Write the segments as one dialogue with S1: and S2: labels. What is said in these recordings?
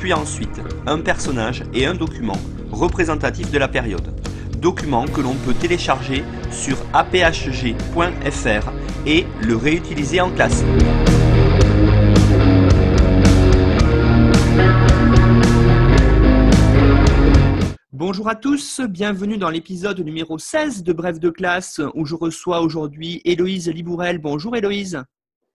S1: puis ensuite un personnage et un document représentatif de la période. Document que l'on peut télécharger sur aphg.fr et le réutiliser en classe. Bonjour à tous, bienvenue dans l'épisode numéro 16 de Bref de classe où je reçois aujourd'hui Héloïse Libourel. Bonjour Héloïse.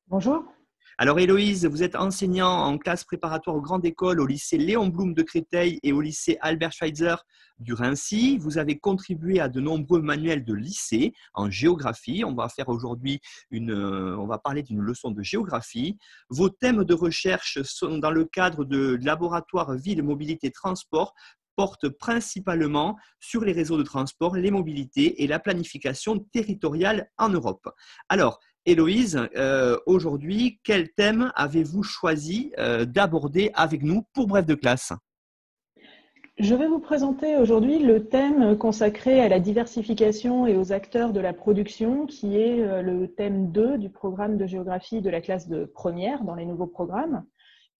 S2: Bonjour.
S1: Alors Héloïse, vous êtes enseignant en classe préparatoire aux grandes écoles au lycée Léon Blum de Créteil et au lycée Albert Schweitzer du Rincy. Vous avez contribué à de nombreux manuels de lycée en géographie. On va faire aujourd'hui une, euh, on va parler d'une leçon de géographie. Vos thèmes de recherche sont dans le cadre de laboratoire ville, mobilité, transport portent principalement sur les réseaux de transport, les mobilités et la planification territoriale en Europe. Alors, Héloïse, euh, aujourd'hui, quel thème avez-vous choisi euh, d'aborder avec nous pour Bref de classe?
S2: Je vais vous présenter aujourd'hui le thème consacré à la diversification et aux acteurs de la production, qui est euh, le thème 2 du programme de géographie de la classe de première dans les nouveaux programmes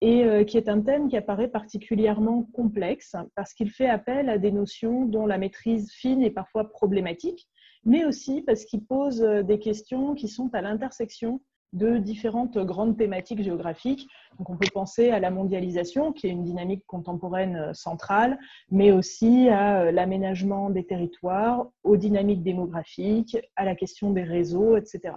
S2: et qui est un thème qui apparaît particulièrement complexe parce qu'il fait appel à des notions dont la maîtrise fine est parfois problématique mais aussi parce qu'il pose euh, des questions qui sont à l'intersection de différentes grandes thématiques géographiques. Donc on peut penser à la mondialisation, qui est une dynamique contemporaine euh, centrale, mais aussi à euh, l'aménagement des territoires, aux dynamiques démographiques, à la question des réseaux, etc.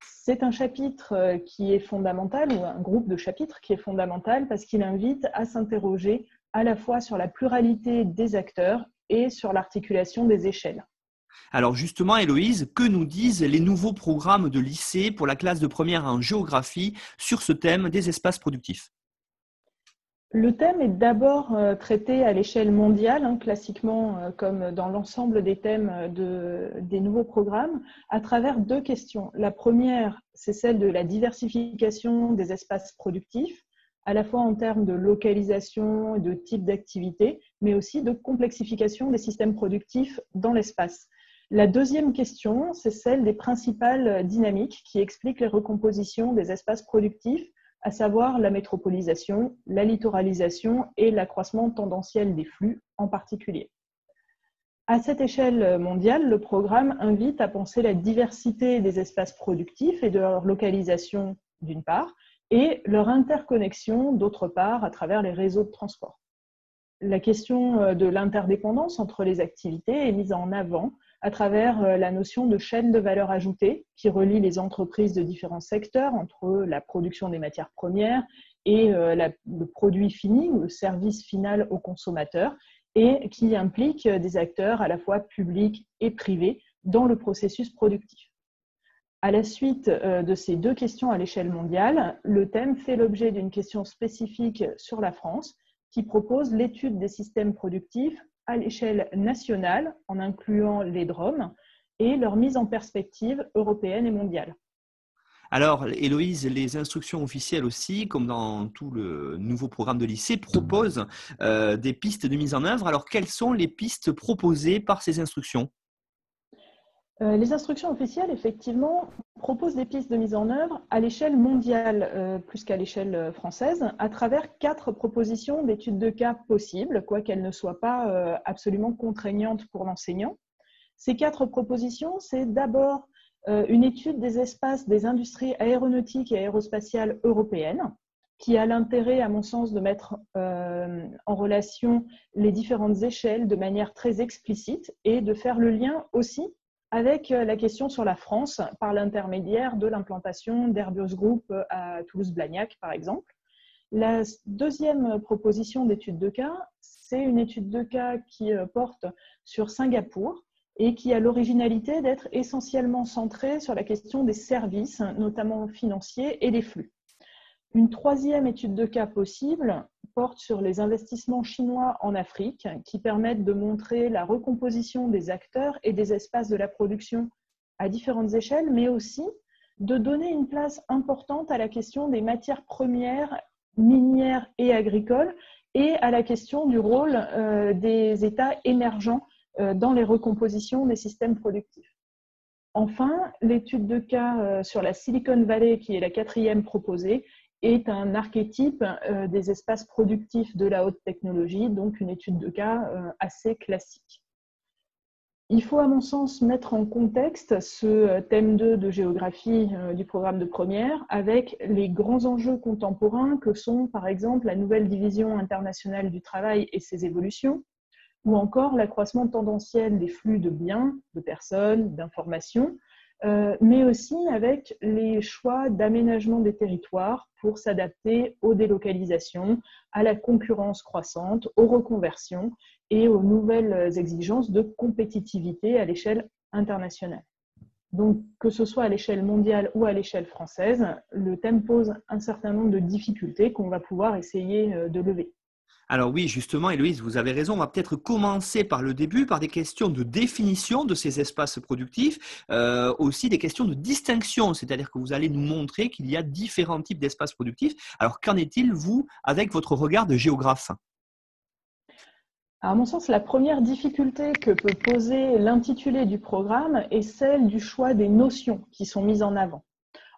S2: C'est un chapitre qui est fondamental, ou un groupe de chapitres qui est fondamental, parce qu'il invite à s'interroger à la fois sur la pluralité des acteurs et sur l'articulation des échelles.
S1: Alors justement, Héloïse, que nous disent les nouveaux programmes de lycée pour la classe de première en géographie sur ce thème des espaces productifs?
S2: Le thème est d'abord euh, traité à l'échelle mondiale, hein, classiquement euh, comme dans l'ensemble des thèmes des nouveaux programmes, à travers deux questions. La première, c'est celle de la diversification des espaces productifs, à la fois en termes de localisation et de type d'activité, mais aussi de complexification des systèmes productifs dans l'espace. La deuxième question, c'est celle des principales dynamiques qui expliquent les recompositions des espaces productifs, à savoir la métropolisation, la littoralisation et l'accroissement tendanciel des flux en particulier. À cette échelle mondiale, le programme invite à penser la diversité des espaces productifs et de leur localisation d'une part, et leur interconnexion d'autre part à travers les réseaux de transport. La question de l'interdépendance entre les activités est mise en avant à travers euh, la notion de chaîne de valeur ajoutée qui relie les entreprises de différents secteurs entre la production des matières premières et euh, le produit fini ou le service final au consommateur et qui implique des acteurs à la fois publics et privés dans le processus productif. À la suite euh, de ces deux questions à l'échelle mondiale, le thème fait l'objet d'une question spécifique sur la France qui propose l'étude des systèmes productifs à l'échelle nationale, en incluant les DROM, et leur mise en perspective européenne et mondiale.
S1: Alors, Héloïse, les instructions officielles aussi, comme dans tout le nouveau programme de lycée, proposent euh, des pistes de mise en œuvre. Alors, quelles sont les pistes proposées par ces instructions?
S2: Euh, les instructions officielles, effectivement, proposent des pistes de mise en œuvre à l'échelle mondiale, euh, plus qu'à l'échelle euh, française, à travers quatre propositions d'études de cas possibles, quoiqu'elles ne soient pas absolument contraignantes pour l'enseignant. Ces quatre propositions, c'est d'abord une étude des espaces des industries aéronautiques et aérospatiales européennes, qui a l'intérêt, à mon sens, de mettre en relation les différentes échelles de manière très explicite et de faire le lien aussi avec euh, la question sur la France par l'intermédiaire de l'implantation d'Airbus Group euh, à Toulouse-Blagnac, par exemple. La deuxième proposition d'étude de cas, c'est une étude de cas qui euh, porte sur Singapour et qui a l'originalité d'être essentiellement centrée sur la question des services, notamment financiers, et des flux. Une troisième étude de cas possible sur les investissements chinois en Afrique qui permettent de montrer la recomposition des acteurs et des espaces de la production à différentes échelles, mais aussi de donner une place importante à la question des matières premières minières et agricoles et à la question du rôle euh, des États émergents euh, dans les recompositions des systèmes productifs. Enfin, l'étude de cas euh, sur la Silicon Valley, qui est la quatrième proposée, est un archétype des espaces productifs de la haute technologie, donc une étude de cas assez classique. Il faut, à mon sens, mettre en contexte ce thème 2 de géographie euh, du programme de première avec les grands enjeux contemporains que sont, par exemple, la nouvelle division internationale du travail et ses évolutions, ou encore l'accroissement tendanciel des flux de biens, de personnes, d'informations, euh, mais aussi avec les choix d'aménagement des territoires pour s'adapter aux délocalisations, à la concurrence croissante, aux reconversions et aux nouvelles exigences de compétitivité à l'échelle internationale. Donc, que ce soit à l'échelle mondiale ou à l'échelle française, le thème pose un certain nombre de difficultés qu'on va pouvoir essayer euh, de lever.
S1: Alors oui, justement, Héloïse, vous avez raison. On va peut-être commencer par le début, par des questions de définition de ces espaces productifs, euh, aussi des questions de distinction, c'est-à-dire que vous allez nous montrer qu'il y a différents types d'espaces productifs. Alors qu'en est-il, vous, avec votre regard de géographe?
S2: À mon sens, la première difficulté que peut poser l'intitulé du programme est celle du choix des notions qui sont mises en avant.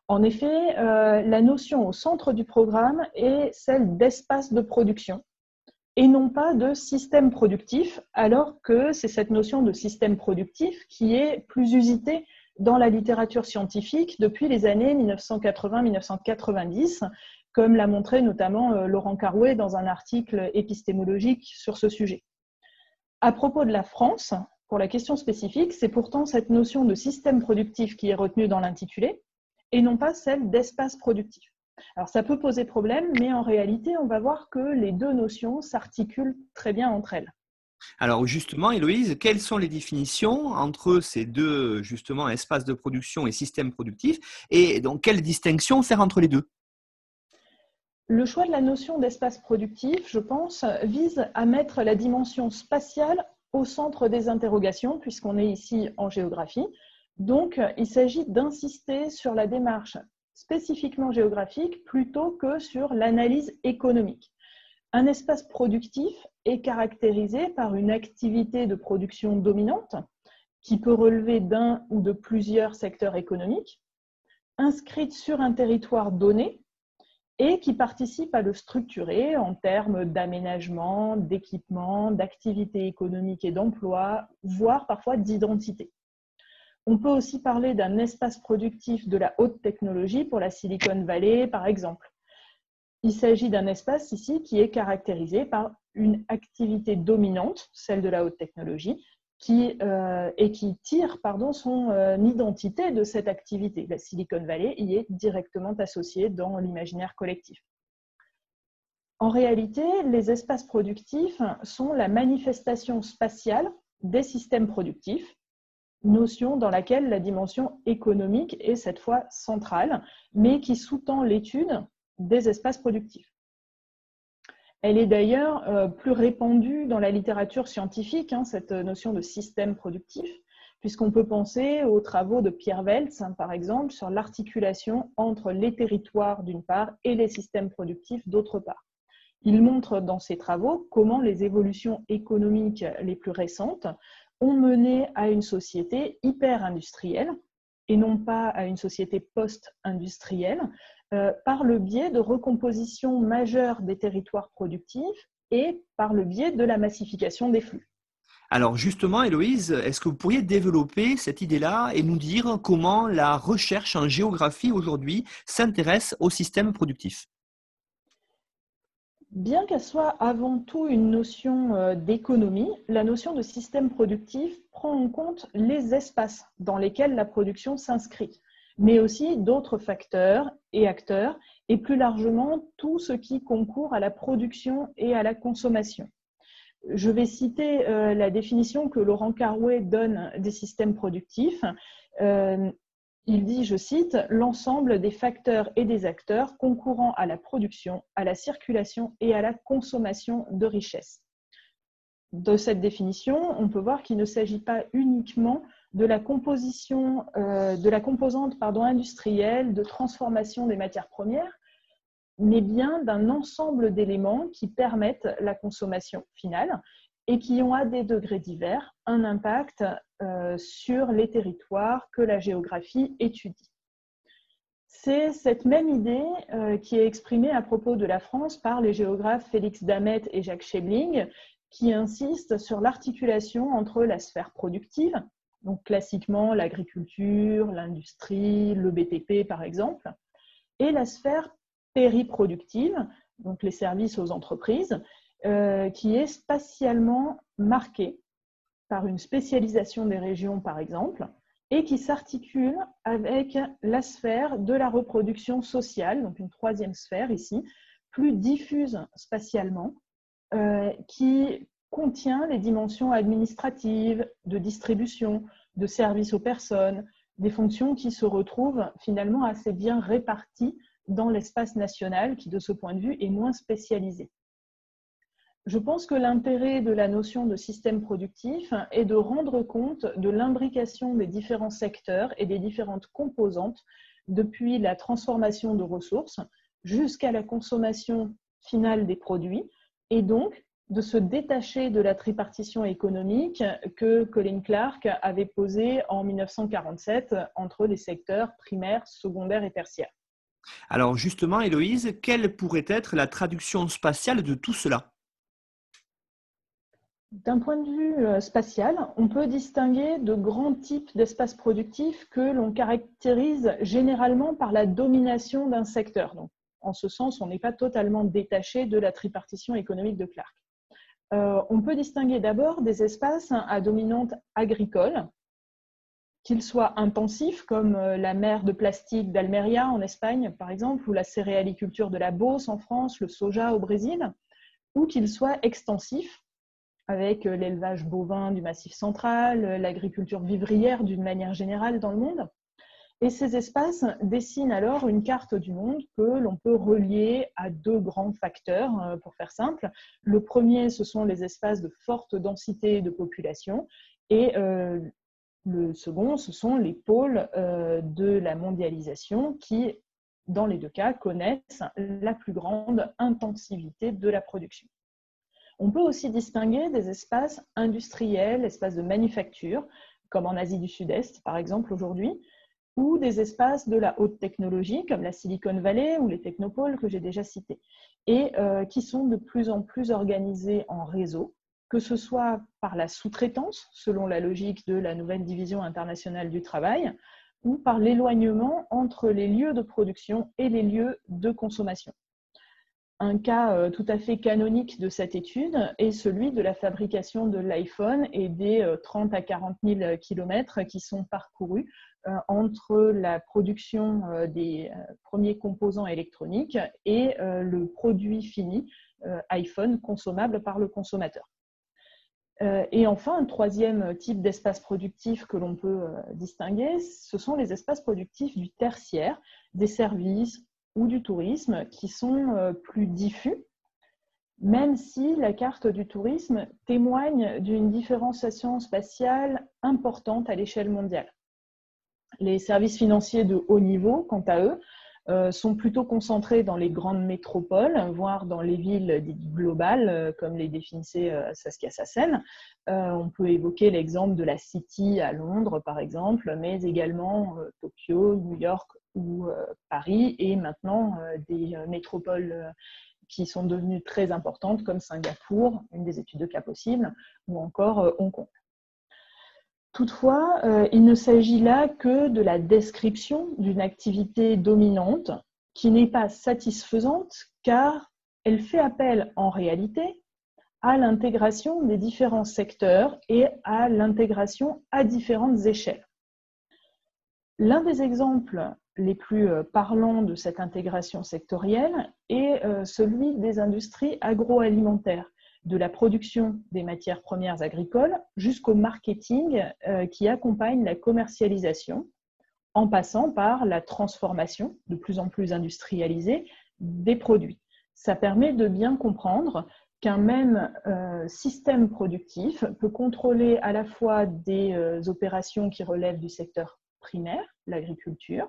S2: En effet, euh, la notion au centre du programme est celle d'espace de production et non pas de système productif, alors que c'est cette notion de système productif qui est plus usitée dans la littérature scientifique depuis les années 1980-1990, comme l'a montré notamment euh, Laurent Carouet dans un article épistémologique sur ce sujet. À propos de la France, pour la question spécifique, c'est pourtant cette notion de système productif qui est retenue dans l'intitulé et non pas celle d'espace productif. Alors ça peut poser problème, mais en réalité, on va voir que les deux notions s'articulent très bien entre elles.
S1: Alors justement, Héloïse, quelles sont les définitions entre ces deux justement espaces de production et système productif Et donc, quelle distinction faire entre les deux?
S2: Le choix de la notion d'espace productif, je pense, vise à mettre la dimension spatiale au centre des interrogations, puisqu'on est ici en géographie. Donc, il s'agit d'insister sur la démarche spécifiquement géographique plutôt que sur l'analyse économique. Un espace productif est caractérisé par une activité de production dominante qui peut relever d'un ou de plusieurs secteurs économiques, inscrite sur un territoire donné et qui participe à le structurer en termes d'aménagement, d'équipement, d'activité économique et d'emploi, voire parfois d'identité. On peut aussi parler d'un espace productif de la haute technologie pour la Silicon Valley, par exemple. Il s'agit d'un espace ici qui est caractérisé par une activité dominante, celle de la haute technologie, euh, et qui tire pardon, son euh, identité de cette activité. La Silicon Valley y est directement associée dans l'imaginaire collectif. En réalité, les espaces productifs sont la manifestation spatiale des systèmes productifs, notion dans laquelle la dimension économique est cette fois centrale, mais qui sous-tend l'étude des espaces productifs. Elle est d'ailleurs euh, plus répandue dans la littérature scientifique, hein, cette notion de système productif, puisqu'on peut penser aux travaux de Pierre Weltz, hein, par exemple, sur l'articulation entre les territoires d'une part et les systèmes productifs d'autre part. Il montre dans ses travaux comment les évolutions économiques les plus récentes ont mené à une société hyper-industrielle et non pas à une société post-industrielle, euh, par le biais de recomposition majeure des territoires productifs et par le biais de la massification des flux.
S1: Alors justement, Héloïse, est-ce que vous pourriez développer cette idée-là et nous dire comment la recherche en géographie aujourd'hui s'intéresse au système productif?
S2: Bien qu'elle soit avant tout une notion euh, d'économie, la notion de système productif prend en compte les espaces dans lesquels la production s'inscrit mais aussi d'autres facteurs et acteurs, et plus largement tout ce qui concourt à la production et à la consommation. Je vais citer euh, la définition que Laurent Carouet donne des systèmes productifs. Il dit, je cite, l'ensemble des facteurs et des acteurs concourant à la production, à la circulation et à la consommation de richesses. De cette définition, on peut voir qu'il ne s'agit pas uniquement de la composition, euh, de la composante pardon, industrielle de transformation des matières premières, mais bien d'un ensemble d'éléments qui permettent la consommation finale et qui ont à des degrés divers un impact euh, sur les territoires que la géographie étudie. C'est cette même idée euh, qui est exprimée à propos de la France par les géographes Félix Damet et Jacques Schebling, qui insistent sur l'articulation entre la sphère productive, donc classiquement l'agriculture, l'industrie, le BTP par exemple, et la sphère périproductive, donc les services aux entreprises, euh, qui est spatialement marquée par une spécialisation des régions par exemple, et qui s'articule avec la sphère de la reproduction sociale, donc une troisième sphère ici, plus diffuse spatialement, euh, qui contient les dimensions administratives, de distribution, de service aux personnes, des fonctions qui se retrouvent finalement assez bien réparties dans l'espace national qui, de ce point de vue, est moins spécialisé. Je pense que l'intérêt de la notion de système productif est de rendre compte de l'imbrication des différents secteurs et des différentes composantes depuis la transformation de ressources jusqu'à la consommation finale des produits et donc de se détacher de la tripartition économique que Colin Clark avait posée en 1947 entre les secteurs primaires, secondaires et tertiaires.
S1: Alors justement, Héloïse, quelle pourrait être la traduction spatiale de tout cela?
S2: D'un point de vue euh, spatial, on peut distinguer de grands types d'espaces productifs que l'on caractérise généralement par la domination d'un secteur. Donc, en ce sens, on n'est pas totalement détaché de la tripartition économique de Clark. Euh, on peut distinguer d'abord des espaces à dominante agricole, qu'ils soient intensifs, comme euh, la mer de plastique d'Almeria en Espagne, par exemple, ou la céréaliculture de la Beauce en France, le soja au Brésil, ou qu'ils soient extensifs, avec euh, l'élevage bovin du Massif central, l'agriculture vivrière d'une manière générale dans le monde. Et ces espaces dessinent alors une carte du monde que l'on peut relier à deux grands facteurs, euh, pour faire simple. Le premier, ce sont les espaces de forte densité de population, et euh, le second, ce sont les pôles euh, de la mondialisation qui, dans les deux cas, connaissent la plus grande intensivité de la production. On peut aussi distinguer des espaces industriels, espaces de manufacture, comme en Asie du Sud-Est, par exemple, aujourd'hui, ou des espaces de la haute technologie comme la Silicon Valley ou les technopoles que j'ai déjà cités, et euh, qui sont de plus en plus organisés en réseau, que ce soit par la sous-traitance, selon la logique de la nouvelle division internationale du travail, ou par l'éloignement entre les lieux de production et les lieux de consommation. Un cas euh, tout à fait canonique de cette étude est celui de la fabrication de l'iPhone et des 30 euh, à 40 000 kilomètres qui sont parcourus euh, entre la production des premiers composants électroniques et le produit fini iPhone consommable par le consommateur. Et enfin, un troisième type d'espace productif que l'on peut distinguer, ce sont les espaces productifs du tertiaire, des services, ou du tourisme qui sont euh, plus diffus, même si la carte du tourisme témoigne d'une différenciation spatiale importante à l'échelle mondiale. Les services financiers de haut niveau, quant à eux, sont plutôt concentrés dans les grandes métropoles, voire dans les villes globales, euh, comme les définissait Saskia Sassen. on peut évoquer l'exemple de la City à Londres, par exemple, mais également Tokyo, New York ou euh, Paris, et maintenant euh, des euh, métropoles qui sont devenues très importantes comme Singapour, une des études de cas possibles, ou encore Hong Kong. Toutefois, il ne s'agit là que de la description d'une activité dominante qui n'est pas satisfaisante car elle fait appel en réalité à l'intégration des différents secteurs et à l'intégration à différentes échelles. L'un des exemples les plus euh, parlants de cette intégration sectorielle est euh, celui des industries agroalimentaires, de la production des matières premières agricoles jusqu'au marketing euh, qui accompagne la commercialisation, en passant par la transformation de plus en plus industrialisée des produits. Ça permet de bien comprendre qu'un même euh, système productif peut contrôler à la fois des euh, opérations qui relèvent du secteur primaire, l'agriculture,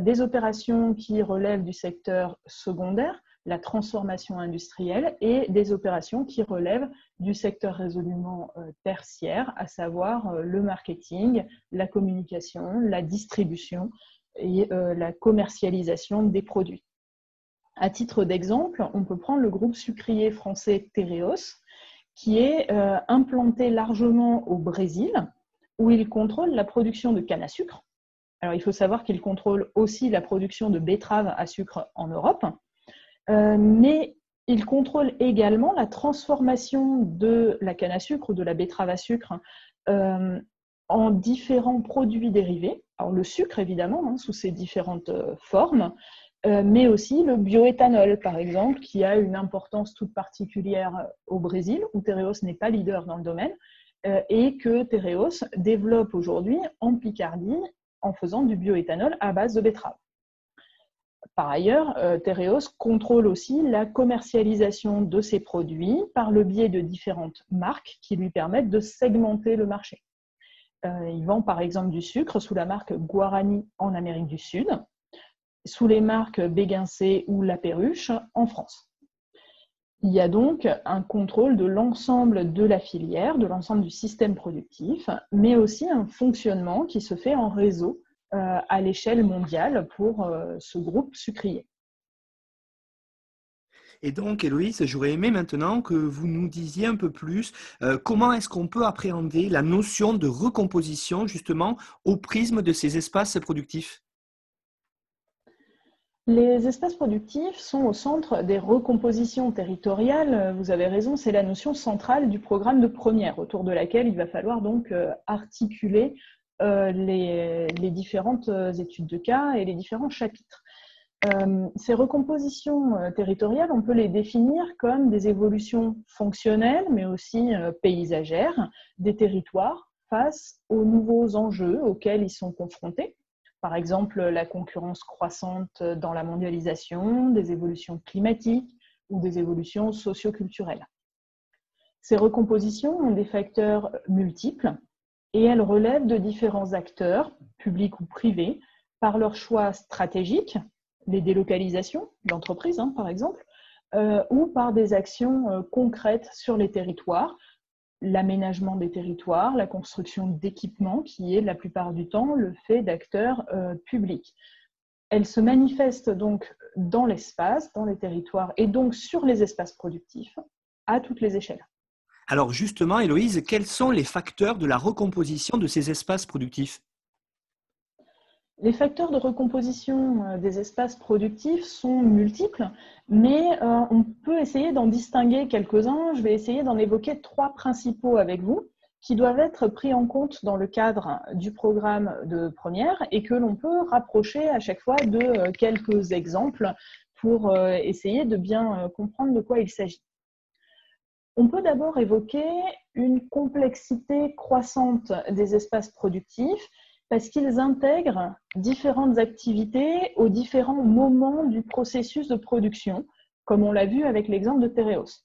S2: des opérations qui relèvent du secteur secondaire, la transformation industrielle, et des opérations qui relèvent du secteur résolument tertiaire, à savoir le marketing, la communication, la distribution et la commercialisation des produits. À titre d'exemple, on peut prendre le groupe sucrier français Tereos, qui est euh, implanté largement au Brésil, où il contrôle la production de canne à sucre. Alors, il faut savoir qu'il contrôle aussi la production de betteraves à sucre en Europe, euh, mais il contrôle également la transformation de la canne à sucre ou de la betterave à sucre euh, en différents produits dérivés. Alors, le sucre, évidemment, hein, sous ses différentes formes, euh, mais aussi le bioéthanol, par exemple, qui a une importance toute particulière au Brésil, où Tereos n'est pas leader dans le domaine, et que Tereos développe aujourd'hui en Picardie en faisant du bioéthanol à base de betterave. Par ailleurs, euh, Tereos contrôle aussi la commercialisation de ses produits par le biais de différentes marques qui lui permettent de segmenter le marché. il vend par exemple du sucre sous la marque Guarani en Amérique du Sud, sous les marques Béguincé ou La Perruche en France. Il y a donc un contrôle de l'ensemble de la filière, de l'ensemble du système productif, mais aussi un fonctionnement qui se fait en réseau euh, à l'échelle mondiale pour euh, ce groupe sucrier.
S1: Et donc, Héloïse, j'aurais aimé maintenant que vous nous disiez un peu plus euh, comment est-ce qu'on peut appréhender la notion de recomposition justement au prisme de ces espaces productifs?
S2: Les espaces productifs sont au centre des recompositions territoriales. Vous avez raison, c'est la notion centrale du programme de première, autour de laquelle il va falloir donc euh, articuler euh, les, différentes euh, études de cas et les différents chapitres. Ces recompositions territoriales, on peut les définir comme des évolutions fonctionnelles, mais aussi paysagères des territoires face aux nouveaux enjeux auxquels ils sont confrontés par exemple la concurrence croissante dans la mondialisation, des évolutions climatiques ou des évolutions socioculturelles. Ces recompositions ont des facteurs multiples et elles relèvent de différents acteurs, publics ou privés, par leurs choix stratégiques, les délocalisations d'entreprises hein, par exemple, euh, ou par des actions euh, concrètes sur les territoires, l'aménagement des territoires, la construction d'équipements, qui est la plupart du temps le fait d'acteurs euh, publics. Elle se manifeste donc dans l'espace, dans les territoires et donc sur les espaces productifs à toutes les échelles.
S1: Alors justement, Héloïse, quels sont les facteurs de la recomposition de ces espaces productifs?
S2: Les facteurs de recomposition euh, des espaces productifs sont multiples, mais euh, on peut essayer d'en distinguer quelques-uns. Je vais essayer d'en évoquer trois principaux avec vous qui doivent être pris en compte dans le cadre du programme de première et que l'on peut rapprocher à chaque fois de euh, quelques exemples pour essayer de bien comprendre de quoi il s'agit. On peut d'abord évoquer une complexité croissante des espaces productifs parce qu'ils intègrent différentes activités aux différents moments du processus de production, comme on l'a vu avec l'exemple de Tereos.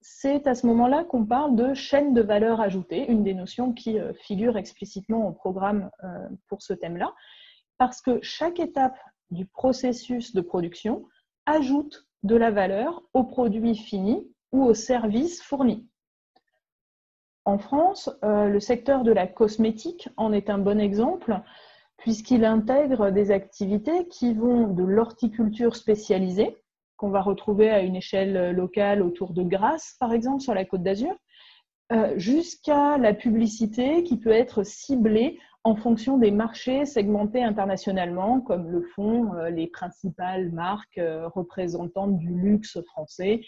S2: C'est à ce moment-là qu'on parle de chaîne de valeur ajoutée, une des notions qui euh, figure explicitement au programme euh, pour ce thème-là, parce que chaque étape du processus de production ajoute de la valeur au produit fini ou au service fourni. En France, euh, le secteur de la cosmétique en est un bon exemple puisqu'il intègre des activités qui vont de l'horticulture spécialisée, qu'on va retrouver à une échelle locale autour de Grasse, par exemple, sur la côte d'Azur, euh, jusqu'à la publicité qui peut être ciblée en fonction des marchés segmentés internationalement, comme le font euh, les principales marques représentantes du luxe français,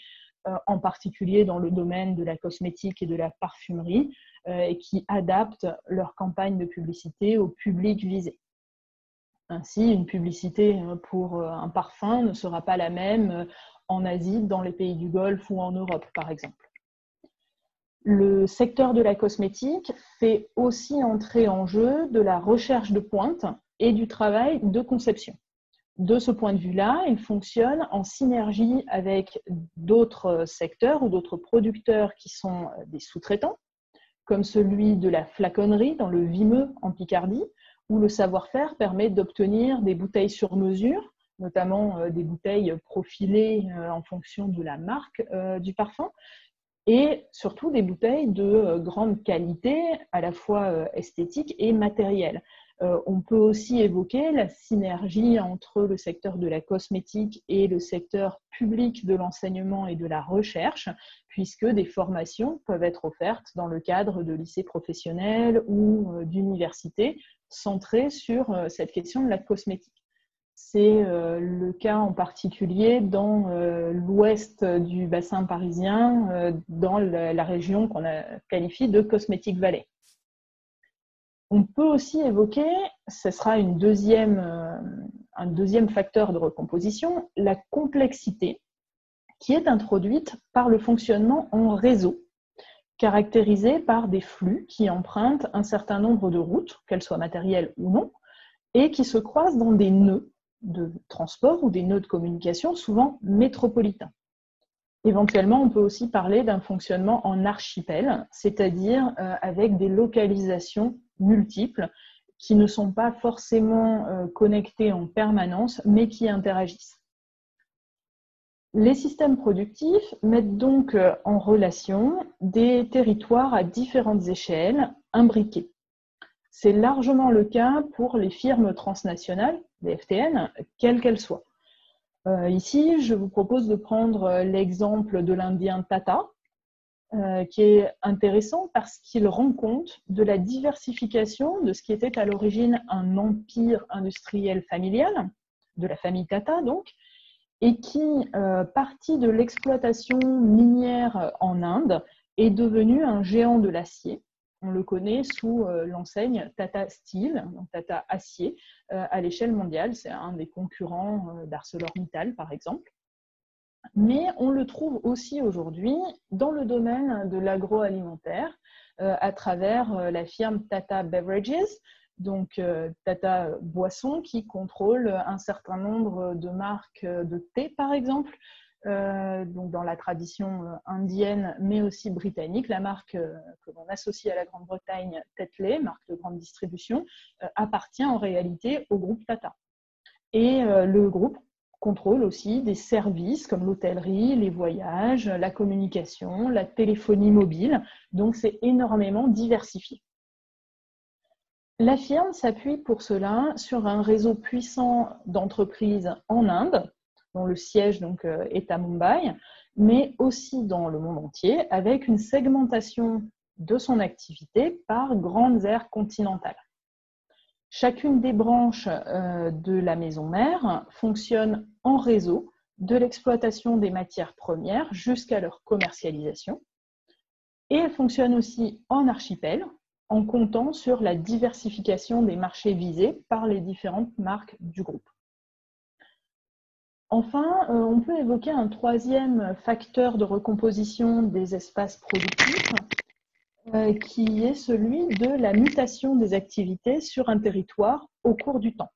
S2: en particulier dans le domaine de la cosmétique et de la parfumerie, euh, et qui adaptent leur campagne de publicité au public visé. Ainsi, une publicité euh, pour un parfum ne sera pas la même en Asie, dans les pays du Golfe ou en Europe, par exemple. Le secteur de la cosmétique fait aussi entrer en jeu de la recherche de pointe et du travail de conception. De ce point de vue-là, il fonctionne en synergie avec d'autres secteurs ou d'autres producteurs qui sont des sous-traitants, comme celui de la flaconnerie dans le Vimeux en Picardie, où le savoir-faire permet d'obtenir des bouteilles sur mesure, notamment euh, des bouteilles profilées euh, en fonction de la marque euh, du parfum, et surtout des bouteilles de grande qualité, à la fois esthétique et matérielle. On peut aussi évoquer la synergie entre le secteur de la cosmétique et le secteur public de l'enseignement et de la recherche, puisque des formations peuvent être offertes dans le cadre de lycées professionnels ou d'universités centrées sur cette question de la cosmétique. C'est euh, le cas en particulier dans euh, l'ouest du bassin parisien, euh, dans la, région qu'on qualifie de Cosmetic Valley. On peut aussi évoquer, ce sera deuxième, un deuxième facteur de recomposition, la complexité qui est introduite par le fonctionnement en réseau, caractérisé par des flux qui empruntent un certain nombre de routes, qu'elles soient matérielles ou non, et qui se croisent dans des nœuds de transport ou des nœuds de communication, souvent métropolitains. Éventuellement, on peut aussi parler d'un fonctionnement en archipel, c'est-à-dire euh, avec des localisations multiples qui ne sont pas forcément euh, connectées en permanence, mais qui interagissent. Les systèmes productifs mettent donc euh, en relation des territoires à différentes échelles imbriqués. C'est largement le cas pour les firmes transnationales, les FTN, quelles qu'elles soient. Euh, ici, je vous propose de prendre l'exemple de l'Indien Tata, euh, qui est intéressant parce qu'il rend compte de la diversification de ce qui était à l'origine un empire industriel familial, de la famille Tata donc, et qui, euh, parti de l'exploitation minière en Inde, est devenu un géant de l'acier on le connaît sous euh, l'enseigne Tata Steel, Tata Acier, euh, à l'échelle mondiale. C'est un des concurrents d'ArcelorMittal, par exemple. Mais on le trouve aussi aujourd'hui dans le domaine de l'agroalimentaire à travers la firme Tata Beverages, donc Tata Boisson, qui contrôle un certain nombre de marques de thé, par exemple, euh, donc dans la tradition euh, indienne, mais aussi britannique. La marque euh, que l'on associe à la Grande-Bretagne, Tetley, marque de grande distribution, appartient en réalité au groupe Tata. Et le groupe contrôle aussi des services comme l'hôtellerie, les voyages, la communication, la téléphonie mobile. Donc c'est énormément diversifié. La firme s'appuie pour cela sur un réseau puissant d'entreprises en Inde, dont le siège donc, euh, est à Mumbai, mais aussi dans le monde entier, avec une segmentation de son activité par grandes aires continentales. Chacune des branches euh, de la maison mère fonctionne en réseau de l'exploitation des matières premières jusqu'à leur commercialisation. Et elle fonctionne aussi en archipel, en comptant sur la diversification des marchés visés par les différentes marques du groupe. Enfin, euh, on peut évoquer un troisième facteur de recomposition des espaces productifs, euh, qui est celui de la mutation des activités sur un territoire au cours du temps.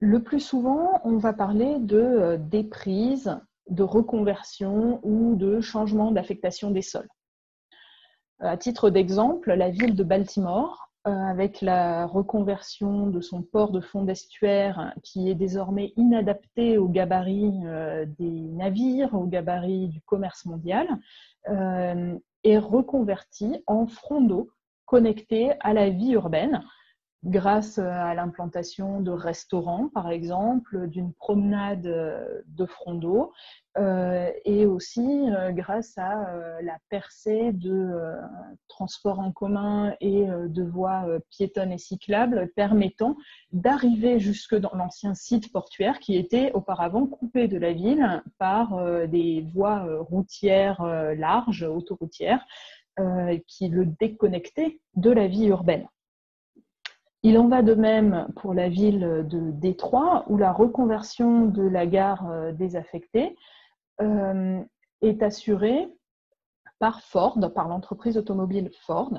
S2: Le plus souvent, on va parler de euh, déprise, de reconversion ou de changement d'affectation des sols. À titre d'exemple, la ville de Baltimore euh, avec la reconversion de son port de fond d'estuaire qui est désormais inadapté au gabarit des navires, au gabarit du commerce mondial, est reconverti en front d'eau connecté à la vie urbaine grâce à l'implantation de restaurants, par exemple, d'une promenade de front d'eau, euh, et aussi euh, grâce à euh, la percée de transports en commun et de voies piétonnes et cyclables permettant d'arriver jusque dans l'ancien site portuaire qui était auparavant coupé de la ville par des voies routières larges, autoroutières, qui le déconnectaient de la vie urbaine. Il en va de même pour la ville de Détroit, où la reconversion de la gare désaffectée euh, est assurée par Ford, par l'entreprise automobile Ford,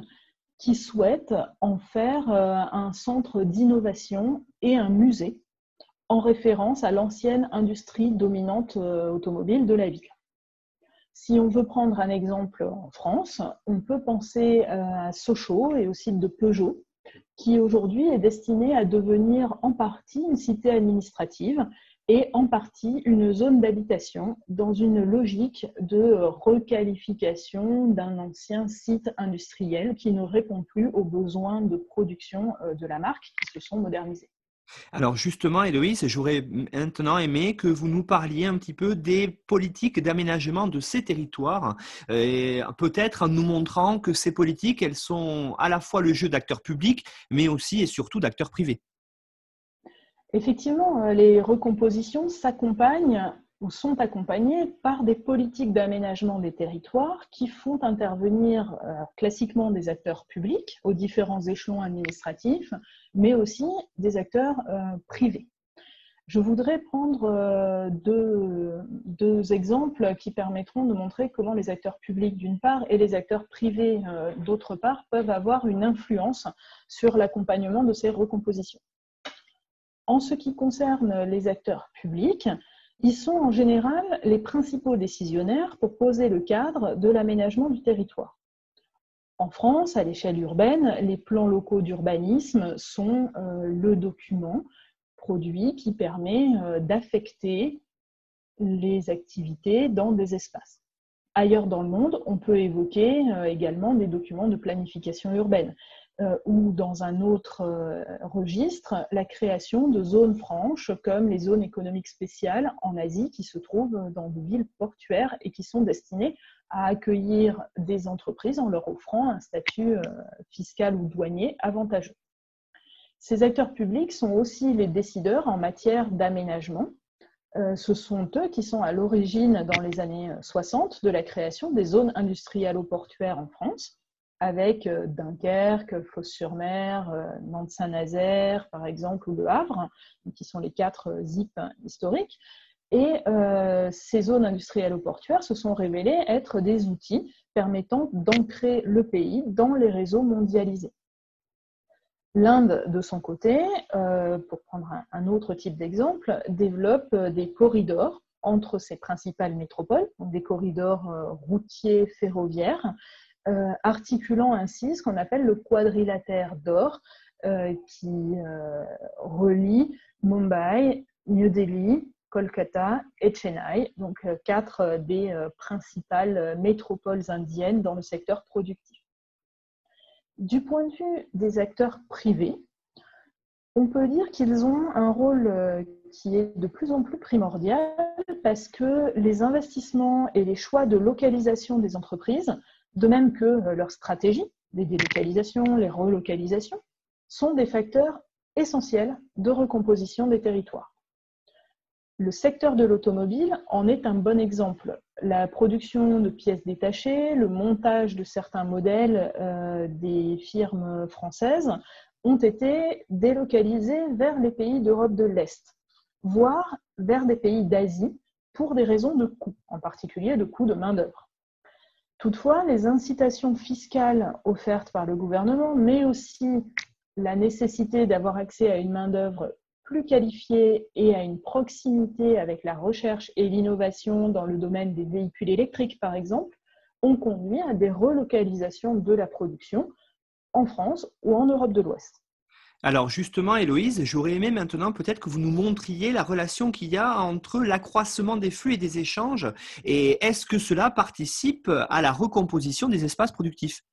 S2: qui souhaite en faire un centre d'innovation et un musée en référence à l'ancienne industrie dominante automobile de la ville. Si on veut prendre un exemple en France, on peut penser à Sochaux et au site de Peugeot, qui aujourd'hui est destiné à devenir en partie une cité administrative et en partie une zone d'habitation dans une logique de requalification d'un ancien site industriel qui ne répond plus aux besoins de production euh, de la marque qui se sont modernisés.
S1: Alors justement, Héloïse, j'aurais maintenant aimé que vous nous parliez un petit peu des politiques d'aménagement de ces territoires, et peut-être en nous montrant que ces politiques, elles sont à la fois le jeu d'acteurs publics, mais aussi et surtout d'acteurs privés.
S2: Effectivement, euh, les recompositions s'accompagnent sont accompagnés par des politiques d'aménagement des territoires qui font intervenir euh, classiquement des acteurs publics aux différents échelons administratifs, mais aussi des acteurs euh, privés. Je voudrais prendre euh, deux, exemples qui permettront de montrer comment les acteurs publics d'une part et les acteurs privés d'autre part peuvent avoir une influence sur l'accompagnement de ces recompositions. En ce qui concerne les acteurs publics, ils sont en général les principaux décisionnaires pour poser le cadre de l'aménagement du territoire. En France, à l'échelle urbaine, les plans locaux d'urbanisme sont euh, le document produit qui permet euh, d'affecter les activités dans des espaces. Ailleurs dans le monde, on peut évoquer euh, également des documents de planification urbaine. Euh, ou dans un autre euh, registre, la création de zones franches comme les zones économiques spéciales en Asie qui se trouvent dans des villes portuaires et qui sont destinées à accueillir des entreprises en leur offrant un statut euh, fiscal ou douanier avantageux. Ces acteurs publics sont aussi les décideurs en matière d'aménagement. Ce sont eux qui sont à l'origine, dans les années 60, de la création des zones industrielles-portuaires en France avec euh, Dunkerque, Fos-sur-Mer, euh, Nantes-Saint-Nazaire, par exemple, ou Le Havre, qui sont les quatre euh, ZIP historiques. Et ces zones industrielles ou portuaires se sont révélées être des outils permettant d'ancrer le pays dans les réseaux mondialisés. L'Inde, de son côté, pour prendre un autre type d'exemple, développe des corridors entre ses principales métropoles, des corridors routiers ferroviaires, euh, articulant ainsi ce qu'on appelle le quadrilatère d'or euh, qui euh, relie Mumbai, New Delhi, Kolkata et Chennai, donc quatre des principales métropoles indiennes dans le secteur productif. Du point de vue des acteurs privés, on peut dire qu'ils ont un rôle qui est de plus en plus primordial parce que les investissements et les choix de localisation des entreprises de même que euh, leur stratégie, les délocalisations, les relocalisations, sont des facteurs essentiels de recomposition des territoires. Le secteur de l'automobile en est un bon exemple. La production de pièces détachées, le montage de certains modèles euh, des firmes françaises ont été délocalisés vers les pays d'Europe de l'Est, voire vers des pays d'Asie pour des raisons de coût, en particulier de coût de main-d'œuvre. Toutefois, les incitations fiscales offertes par le gouvernement, mais aussi la nécessité d'avoir accès à une main-d'œuvre plus qualifiée et à une proximité avec la recherche et l'innovation dans le domaine des véhicules électriques, par exemple, ont conduit à des relocalisations de la production en France ou en Europe de l'Ouest.
S1: Alors justement, Héloïse, j'aurais aimé maintenant peut-être que vous nous montriez la relation qu'il y a entre l'accroissement des flux et des échanges et est-ce que cela participe à la recomposition des espaces productifs?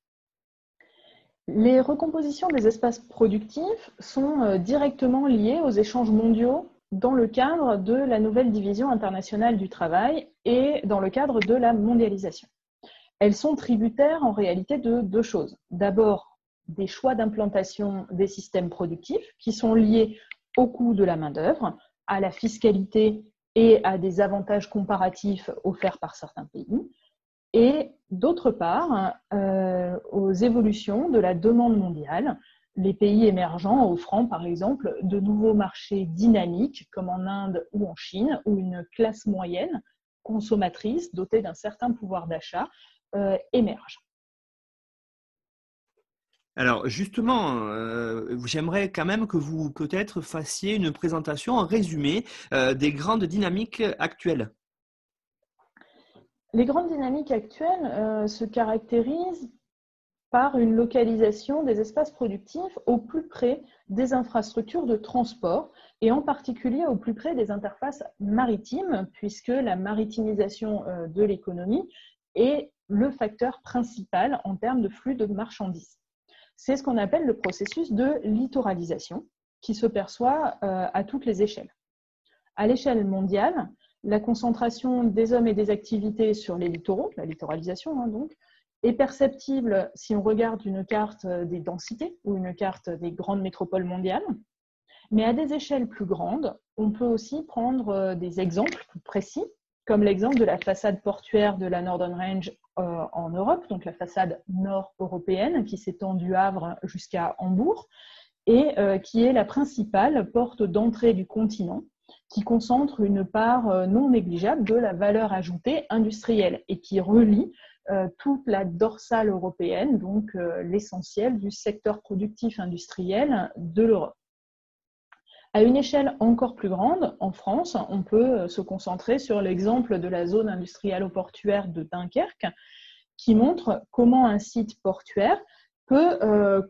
S2: Les recompositions des espaces productifs sont euh, directement liées aux échanges mondiaux dans le cadre de la nouvelle division internationale du travail et dans le cadre de la mondialisation. Elles sont tributaires en réalité de deux choses. D'abord, des choix d'implantation des systèmes productifs qui sont liés au coût de la main-d'œuvre, à la fiscalité et à des avantages comparatifs offerts par certains pays, et d'autre part euh, aux évolutions de la demande mondiale, les pays émergents offrant par exemple de nouveaux marchés dynamiques comme en Inde ou en Chine, où une classe moyenne consommatrice dotée d'un certain pouvoir d'achat émergent.
S1: Alors justement, j'aimerais quand même que vous peut-être fassiez une présentation en résumé des grandes dynamiques actuelles.
S2: Les grandes dynamiques actuelles se caractérisent par une localisation des espaces productifs au plus près des infrastructures de transport et en particulier au plus près des interfaces maritimes, puisque la maritimisation euh, de l'économie est le facteur principal en termes de flux de marchandises. C'est ce qu'on appelle le processus de littoralisation qui se perçoit euh, à toutes les échelles. À l'échelle mondiale, la concentration des hommes et des activités sur les littoraux, la littoralisation hein, donc, est perceptible si on regarde une carte des densités ou une carte des grandes métropoles mondiales. Mais à des échelles plus grandes, on peut aussi prendre euh, des exemples plus précis, comme l'exemple de la façade portuaire de la Northern Range euh, en Europe, donc la façade nord-européenne qui s'étend du Havre jusqu'à Hambourg et euh, qui est la principale porte d'entrée du continent qui concentre une part non négligeable de la valeur ajoutée industrielle et qui relie euh, toute la dorsale européenne, donc euh, l'essentiel du secteur productif industriel de l'Europe. À une échelle encore plus grande, en France, on peut euh, se concentrer sur l'exemple de la zone industrielle-portuaire de Dunkerque, qui montre comment un site portuaire peut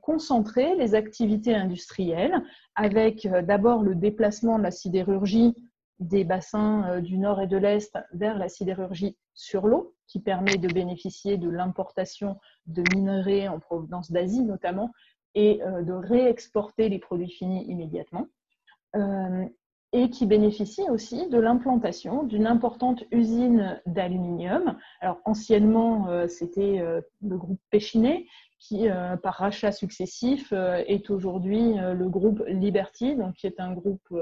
S2: concentrer les activités industrielles avec d'abord le déplacement de la sidérurgie des bassins du nord et de l'est vers la sidérurgie sur l'eau, qui permet de bénéficier de l'importation de minerais en provenance d'Asie notamment et euh, de réexporter les produits finis immédiatement. Euh, et qui bénéficie aussi de l'implantation d'une importante usine d'aluminium. Alors anciennement, euh, c'était le groupe Péchinet, qui, par rachat successif, est aujourd'hui le groupe Liberty, donc qui est un groupe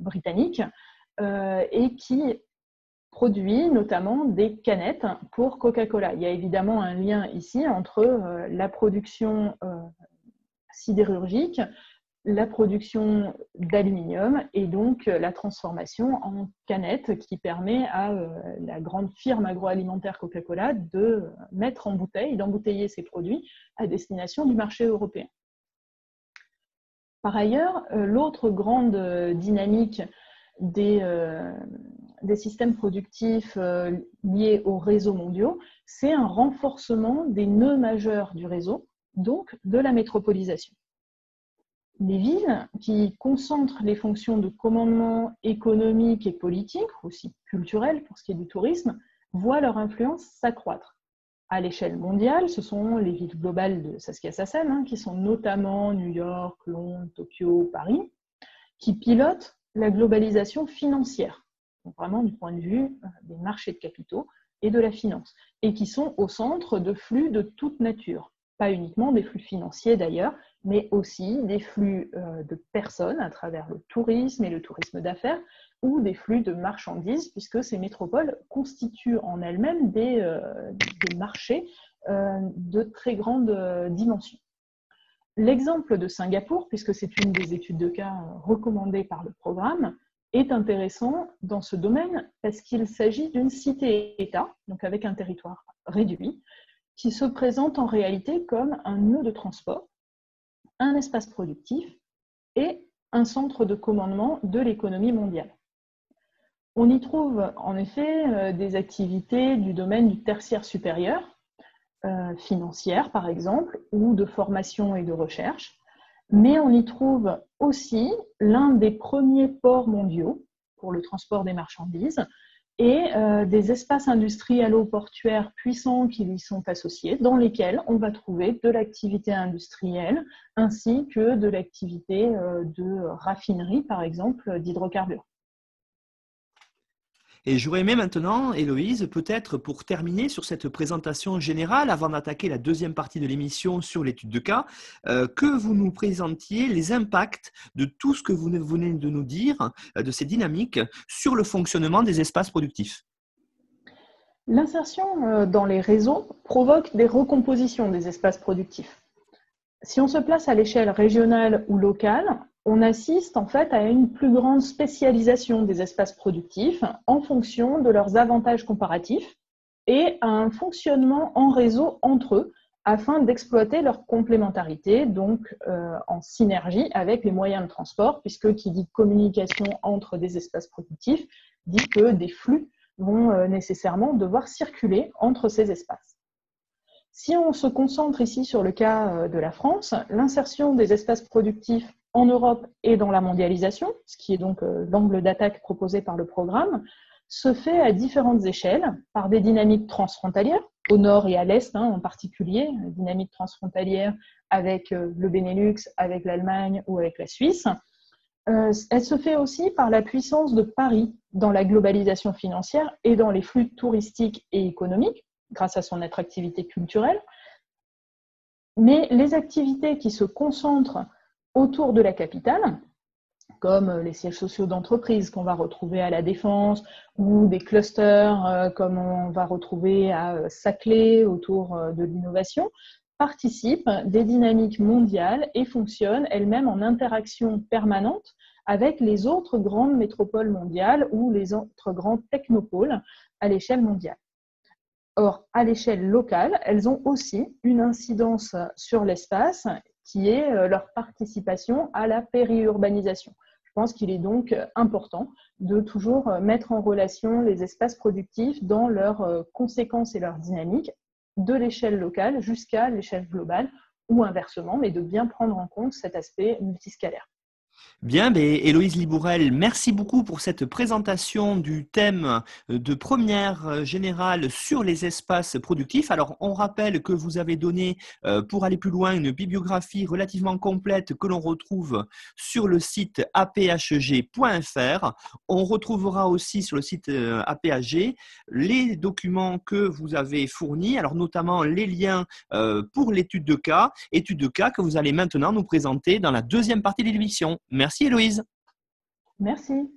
S2: britannique, et qui produit notamment des canettes pour Coca-Cola. Il y a évidemment un lien ici entre euh, la production euh, sidérurgique, la production d'aluminium et donc euh, la transformation en canettes qui permet à la grande firme agroalimentaire Coca-Cola de mettre en bouteille, d'embouteiller ses produits à destination du marché européen. Par ailleurs, l'autre grande dynamique des, systèmes productifs euh, liés aux réseaux mondiaux, c'est un renforcement des nœuds majeurs du réseau, donc de la métropolisation. Les villes qui concentrent les fonctions de commandement économique et politique, aussi culturel pour ce qui est du tourisme, voient leur influence s'accroître. À l'échelle mondiale, ce sont les villes globales de Saskia Sassen, hein, qui sont notamment New York, Londres, Tokyo, Paris, qui pilotent la globalisation financière vraiment du point de vue euh, des marchés de capitaux et de la finance, et qui sont au centre de flux de toute nature. Pas uniquement des flux financiers d'ailleurs, mais aussi des flux euh, de personnes à travers le tourisme et le tourisme d'affaires, ou des flux de marchandises, puisque ces métropoles constituent en elles-mêmes des, euh, marchés de très grande dimension. L'exemple de Singapour, puisque c'est une des études de cas recommandées par le programme, est intéressant dans ce domaine parce qu'il s'agit d'une cité-État, donc avec un territoire réduit, qui se présente en réalité comme un nœud de transport, un espace productif et un centre de commandement de l'économie mondiale. On y trouve en effet euh, des activités du domaine du tertiaire supérieur, euh, financière par exemple, ou de formation et de recherche, mais on y trouve aussi l'un des premiers ports mondiaux pour le transport des marchandises et euh, des espaces industriels portuaires puissants qui lui sont associés, dans lesquels on va trouver de l'activité industrielle ainsi que de l'activité euh, de raffinerie, par exemple, d'hydrocarbures.
S1: Et j'aurais aimé maintenant, Héloïse, peut-être pour terminer sur cette présentation générale, avant d'attaquer la deuxième partie de l'émission sur l'étude de cas, euh, que vous nous présentiez les impacts de tout ce que vous venez de nous dire, euh, de ces dynamiques, sur le fonctionnement des espaces productifs.
S2: L'insertion euh, dans les réseaux provoque des recompositions des espaces productifs. Si on se place à l'échelle régionale ou locale, on assiste en fait à une plus grande spécialisation des espaces productifs en fonction de leurs avantages comparatifs et à un fonctionnement en réseau entre eux afin d'exploiter leur complémentarité, donc euh, en synergie avec les moyens de transport, puisque qui dit communication entre des espaces productifs dit que des flux vont euh, nécessairement devoir circuler entre ces espaces. Si on se concentre ici sur le cas euh, de la France, l'insertion des espaces productifs en Europe et dans la mondialisation, ce qui est donc l'angle d'attaque proposé par le programme, se fait à différentes échelles, par des dynamiques transfrontalières, au nord et à l'est hein, en particulier, dynamique transfrontalière avec euh, le Benelux, avec l'Allemagne ou avec la Suisse. Euh, elle se fait aussi par la puissance de Paris dans la globalisation financière et dans les flux touristiques et économiques, grâce à son attractivité culturelle. Mais les activités qui se concentrent autour de la capitale, comme les sièges sociaux d'entreprise qu'on va retrouver à la Défense ou des clusters euh, comme on va retrouver à euh, Saclay autour euh, de l'innovation, participent des dynamiques mondiales et fonctionnent elles-mêmes en interaction permanente avec les autres grandes métropoles mondiales ou les autres grands technopoles à l'échelle mondiale. Or, à l'échelle locale, elles ont aussi une incidence sur l'espace qui est leur participation à la périurbanisation. Je pense qu'il est donc euh, important de toujours euh, mettre en relation les espaces productifs dans leurs euh, conséquences et leurs dynamiques, de l'échelle locale jusqu'à l'échelle globale ou inversement, mais de bien prendre en compte cet aspect multiscalaire.
S1: Bien, ben, Héloïse Libourel, merci beaucoup pour cette présentation du thème euh, de première euh, générale sur les espaces productifs. Alors, on rappelle que vous avez donné, euh, pour aller plus loin, une bibliographie relativement complète que l'on retrouve sur le site aphg.fr. On retrouvera aussi sur le site APHG les documents que vous avez fournis, alors notamment les liens pour l'étude de cas, étude de cas que vous allez maintenant nous présenter dans la deuxième partie de l'émission. Merci Merci Héloïse.
S2: Merci.